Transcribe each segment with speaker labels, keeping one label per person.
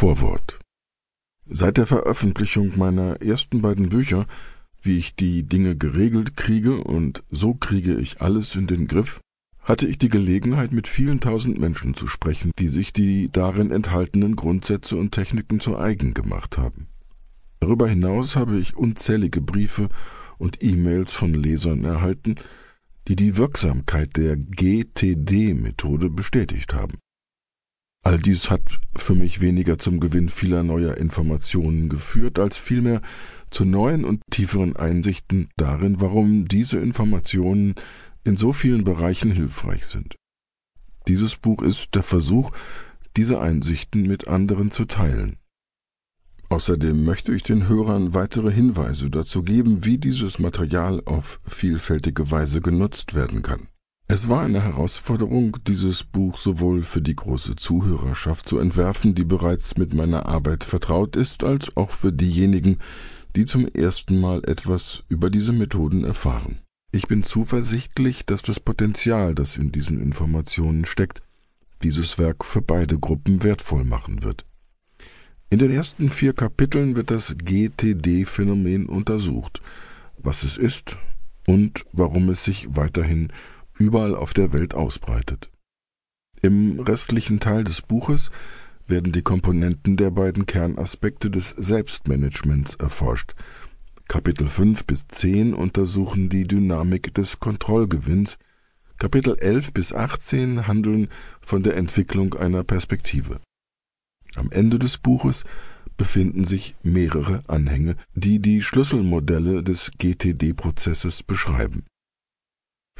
Speaker 1: Vorwort Seit der Veröffentlichung meiner ersten beiden Bücher Wie ich die Dinge geregelt kriege und So kriege ich alles in den Griff, hatte ich die Gelegenheit, mit vielen tausend Menschen zu sprechen, die sich die darin enthaltenen Grundsätze und Techniken zu eigen gemacht haben. Darüber hinaus habe ich unzählige Briefe und E-Mails von Lesern erhalten, die die Wirksamkeit der GTD-Methode bestätigt haben. All dies hat für mich weniger zum Gewinn vieler neuer Informationen geführt, als vielmehr zu neuen und tieferen Einsichten darin, warum diese Informationen in so vielen Bereichen hilfreich sind. Dieses Buch ist der Versuch, diese Einsichten mit anderen zu teilen. Außerdem möchte ich den Hörern weitere Hinweise dazu geben, wie dieses Material auf vielfältige Weise genutzt werden kann. Es war eine Herausforderung, dieses Buch sowohl für die große Zuhörerschaft zu entwerfen, die bereits mit meiner Arbeit vertraut ist, als auch für diejenigen, die zum ersten Mal etwas über diese Methoden erfahren. Ich bin zuversichtlich, dass das Potenzial, das in diesen Informationen steckt, dieses Werk für beide Gruppen wertvoll machen wird. In den ersten vier Kapiteln wird das GTD-Phänomen untersucht, was es ist und warum es sich weiterhin überall auf der Welt ausbreitet. Im restlichen Teil des Buches werden die Komponenten der beiden Kernaspekte des Selbstmanagements erforscht. Kapitel 5 bis 10 untersuchen die Dynamik des Kontrollgewinns, Kapitel 11 bis 18 handeln von der Entwicklung einer Perspektive. Am Ende des Buches befinden sich mehrere Anhänge, die die Schlüsselmodelle des GTD-Prozesses beschreiben.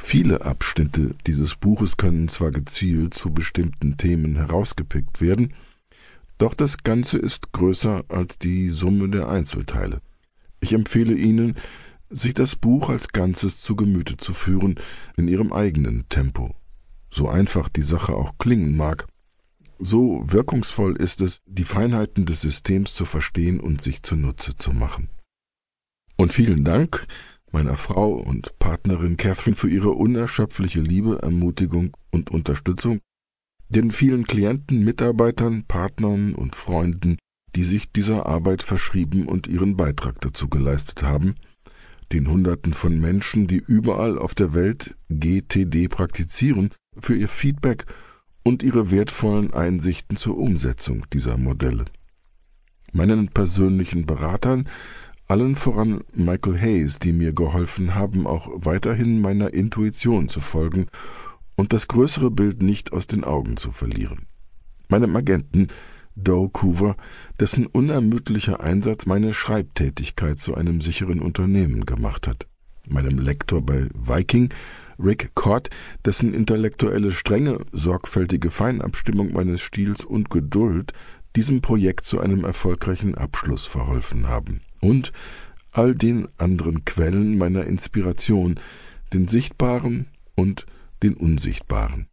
Speaker 1: Viele Abschnitte dieses Buches können zwar gezielt zu bestimmten Themen herausgepickt werden, doch das Ganze ist größer als die Summe der Einzelteile. Ich empfehle Ihnen, sich das Buch als Ganzes zu Gemüte zu führen, in Ihrem eigenen Tempo. So einfach die Sache auch klingen mag, so wirkungsvoll ist es, die Feinheiten des Systems zu verstehen und sich zunutze zu machen. Und vielen Dank, meiner Frau und Partnerin Catherine für ihre unerschöpfliche Liebe, Ermutigung und Unterstützung, den vielen Klienten, Mitarbeitern, Partnern und Freunden, die sich dieser Arbeit verschrieben und ihren Beitrag dazu geleistet haben, den Hunderten von Menschen, die überall auf der Welt GTD praktizieren, für ihr Feedback und ihre wertvollen Einsichten zur Umsetzung dieser Modelle. Meinen persönlichen Beratern, allen voran Michael Hayes, die mir geholfen haben, auch weiterhin meiner Intuition zu folgen und das größere Bild nicht aus den Augen zu verlieren. Meinem Agenten Doe Coover, dessen unermüdlicher Einsatz meine Schreibtätigkeit zu einem sicheren Unternehmen gemacht hat. Meinem Lektor bei Viking, Rick Cott, dessen intellektuelle Strenge, sorgfältige Feinabstimmung meines Stils und Geduld diesem Projekt zu einem erfolgreichen Abschluss verholfen haben und all den anderen Quellen meiner Inspiration, den sichtbaren und den unsichtbaren.